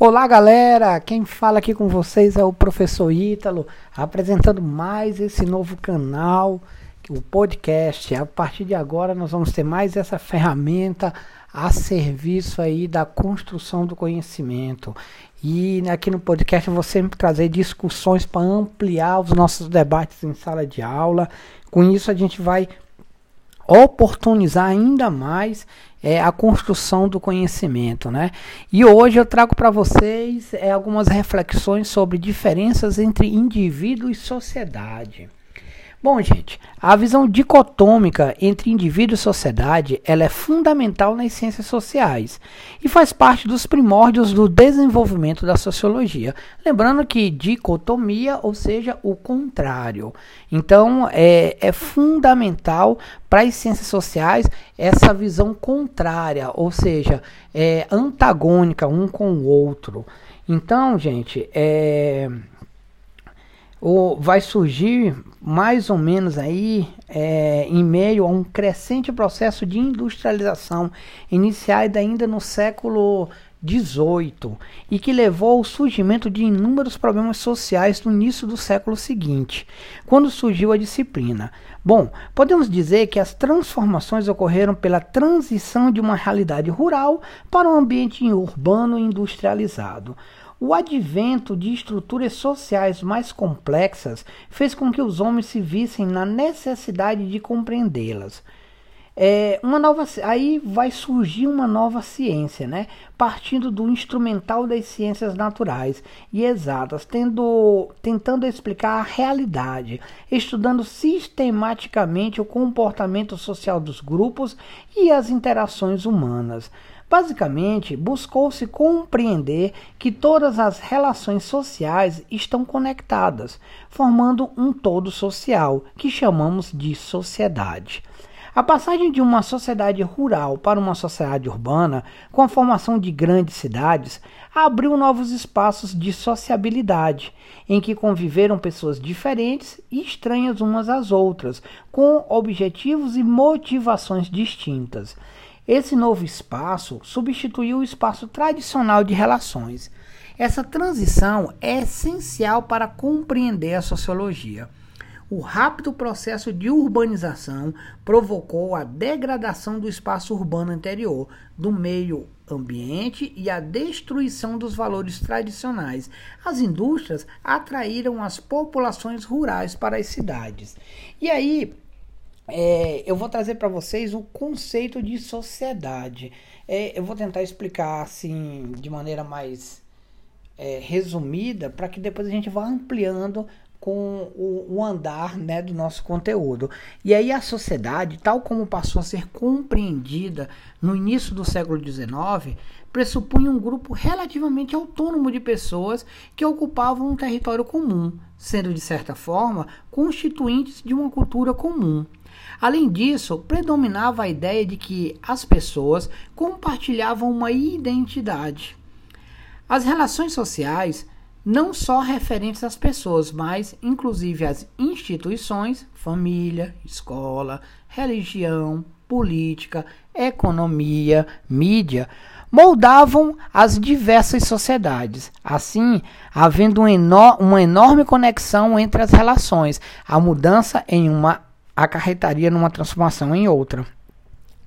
Olá galera, quem fala aqui com vocês é o professor Ítalo, apresentando mais esse novo canal, o podcast. A partir de agora nós vamos ter mais essa ferramenta a serviço aí da construção do conhecimento. E aqui no podcast eu vou sempre trazer discussões para ampliar os nossos debates em sala de aula. Com isso a gente vai oportunizar ainda mais é, a construção do conhecimento, né? E hoje eu trago para vocês é, algumas reflexões sobre diferenças entre indivíduo e sociedade. Bom, gente, a visão dicotômica entre indivíduo e sociedade ela é fundamental nas ciências sociais e faz parte dos primórdios do desenvolvimento da sociologia. Lembrando que dicotomia, ou seja, o contrário. Então, é, é fundamental para as ciências sociais essa visão contrária, ou seja, é antagônica um com o outro. Então, gente, é ou vai surgir mais ou menos aí é, em meio a um crescente processo de industrialização iniciado ainda no século XVIII e que levou ao surgimento de inúmeros problemas sociais no início do século seguinte, quando surgiu a disciplina. Bom, podemos dizer que as transformações ocorreram pela transição de uma realidade rural para um ambiente urbano e industrializado. O advento de estruturas sociais mais complexas fez com que os homens se vissem na necessidade de compreendê-las. É, uma nova, aí vai surgir uma nova ciência, né? partindo do instrumental das ciências naturais e exatas, tendo, tentando explicar a realidade, estudando sistematicamente o comportamento social dos grupos e as interações humanas. Basicamente, buscou-se compreender que todas as relações sociais estão conectadas, formando um todo social, que chamamos de sociedade. A passagem de uma sociedade rural para uma sociedade urbana, com a formação de grandes cidades, abriu novos espaços de sociabilidade, em que conviveram pessoas diferentes e estranhas umas às outras, com objetivos e motivações distintas. Esse novo espaço substituiu o espaço tradicional de relações. Essa transição é essencial para compreender a sociologia. O rápido processo de urbanização provocou a degradação do espaço urbano anterior, do meio ambiente e a destruição dos valores tradicionais. As indústrias atraíram as populações rurais para as cidades. E aí, é, eu vou trazer para vocês o conceito de sociedade. É, eu vou tentar explicar assim de maneira mais é, resumida para que depois a gente vá ampliando com o, o, andar né, do nosso conteúdo. E aí a sociedade, tal como passou a ser compreendida no início do século XIX, pressupunha um grupo relativamente autônomo de pessoas que ocupavam um território comum, sendo de certa forma constituintes de uma cultura comum. Além disso, predominava a ideia de que as pessoas compartilhavam uma identidade. As relações sociais, não só referentes às pessoas, mas inclusive às instituições, família, escola, religião, política, economia, mídia, moldavam as diversas sociedades. Assim, havendo uma enorme conexão entre as relações, a mudança em uma acarretaria numa transformação em outra.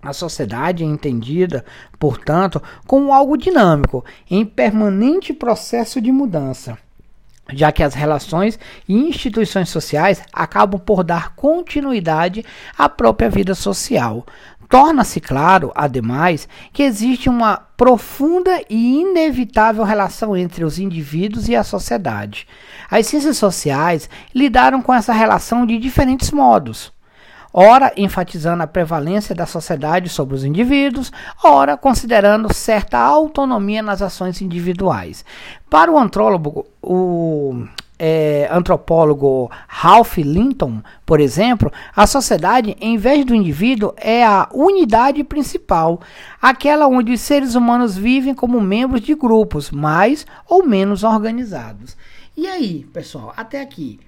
A sociedade é entendida, portanto, como algo dinâmico, em permanente processo de mudança, já que as relações e instituições sociais acabam por dar continuidade à própria vida social. Torna-se claro, ademais, que existe uma profunda e inevitável relação entre os indivíduos e a sociedade. As ciências sociais lidaram com essa relação de diferentes modos ora enfatizando a prevalência da sociedade sobre os indivíduos, ora considerando certa autonomia nas ações individuais. Para o antrólogo, o é, antropólogo Ralph Linton, por exemplo, a sociedade, em vez do indivíduo, é a unidade principal, aquela onde os seres humanos vivem como membros de grupos mais ou menos organizados. E aí, pessoal, até aqui,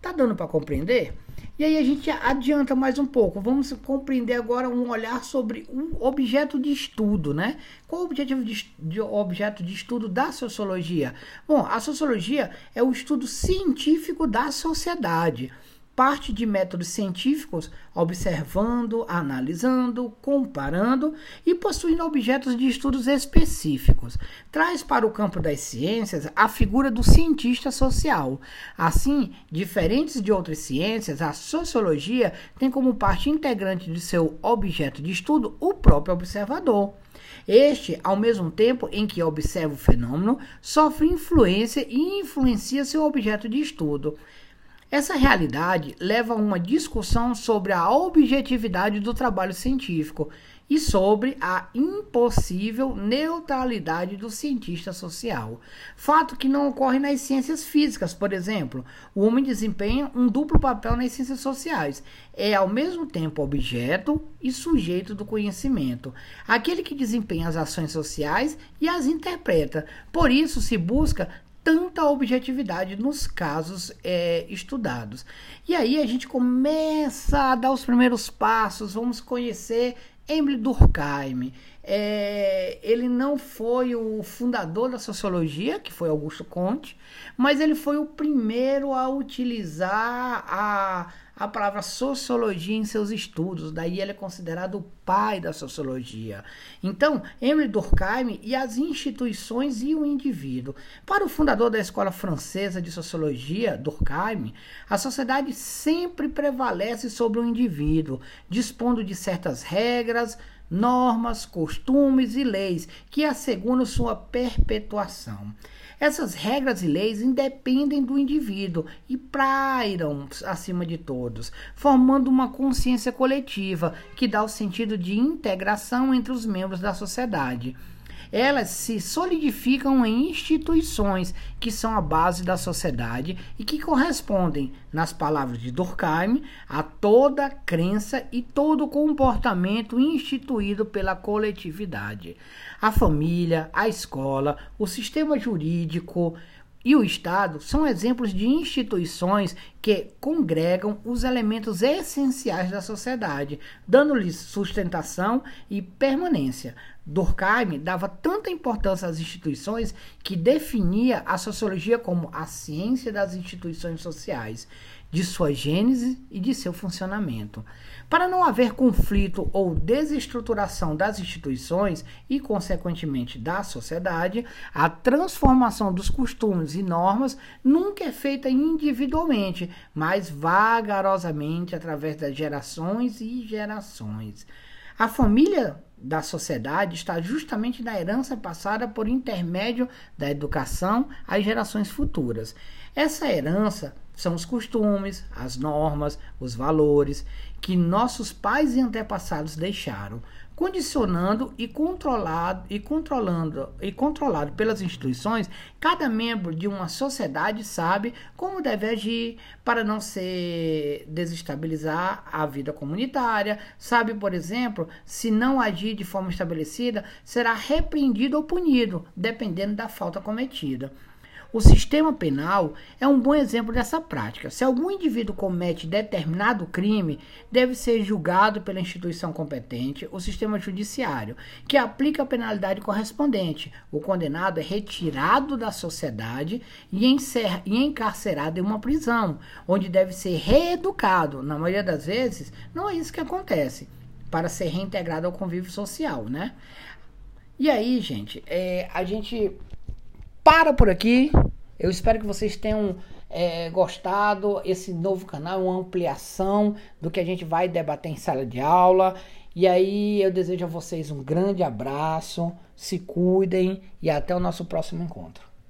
tá dando para compreender? E aí a gente adianta mais um pouco. Vamos compreender agora um olhar sobre um objeto de estudo, né? Qual o objetivo de, de objeto de estudo da sociologia? Bom, a sociologia é o estudo científico da sociedade parte de métodos científicos, observando, analisando, comparando e possuindo objetos de estudos específicos. Traz para o campo das ciências a figura do cientista social. Assim, diferentes de outras ciências, a sociologia tem como parte integrante de seu objeto de estudo o próprio observador. Este, ao mesmo tempo em que observa o fenômeno, sofre influência e influencia seu objeto de estudo. Essa realidade leva a uma discussão sobre a objetividade do trabalho científico e sobre a impossível neutralidade do cientista social. Fato que não ocorre nas ciências físicas, por exemplo. O homem desempenha um duplo papel nas ciências sociais. É ao mesmo tempo objeto e sujeito do conhecimento. Aquele que desempenha as ações sociais e as interpreta. Por isso se busca tanta objetividade nos casos é, estudados. E aí a gente começa a dar os primeiros passos, vamos conhecer Emile Durkheim. É, ele não foi o fundador da sociologia, que foi Augusto Comte, mas ele foi o primeiro a utilizar a, a palavra sociologia em seus estudos, daí ele é considerado o pai da sociologia. Então, Emile Durkheim e as instituições e o indivíduo. Para o fundador da Escola Francesa de Sociologia, Durkheim, a sociedade sempre prevalece sobre o indivíduo, dispondo de certas regras, normas, costumes e leis que asseguram sua perpetuação. Essas regras e leis independem do indivíduo e pairam acima de todos, formando uma consciência coletiva que dá o sentido de integração entre os membros da sociedade elas se solidificam em instituições que são a base da sociedade e que correspondem, nas palavras de Durkheim, a toda crença e todo comportamento instituído pela coletividade. A família, a escola, o sistema jurídico, e o Estado são exemplos de instituições que congregam os elementos essenciais da sociedade, dando-lhes sustentação e permanência. Durkheim dava tanta importância às instituições que definia a sociologia como a ciência das instituições sociais, de sua gênese e de seu funcionamento. Para não haver conflito ou desestruturação das instituições e, consequentemente, da sociedade, a transformação dos costumes e normas nunca é feita individualmente, mas vagarosamente através das gerações e gerações. A família da sociedade está justamente na herança passada por intermédio da educação às gerações futuras. Essa herança são os costumes, as normas, os valores que nossos pais e antepassados deixaram, condicionando e controlado e controlando e controlado pelas instituições, cada membro de uma sociedade sabe como deve agir para não se desestabilizar a vida comunitária, sabe, por exemplo, se não agir de forma estabelecida, será repreendido ou punido, dependendo da falta cometida. O sistema penal é um bom exemplo dessa prática. Se algum indivíduo comete determinado crime, deve ser julgado pela instituição competente, o sistema judiciário, que aplica a penalidade correspondente. O condenado é retirado da sociedade e, e encarcerado em uma prisão, onde deve ser reeducado. Na maioria das vezes, não é isso que acontece para ser reintegrado ao convívio social, né? E aí, gente, é, a gente para por aqui. Eu espero que vocês tenham é, gostado. Esse novo canal é uma ampliação do que a gente vai debater em sala de aula. E aí eu desejo a vocês um grande abraço, se cuidem e até o nosso próximo encontro.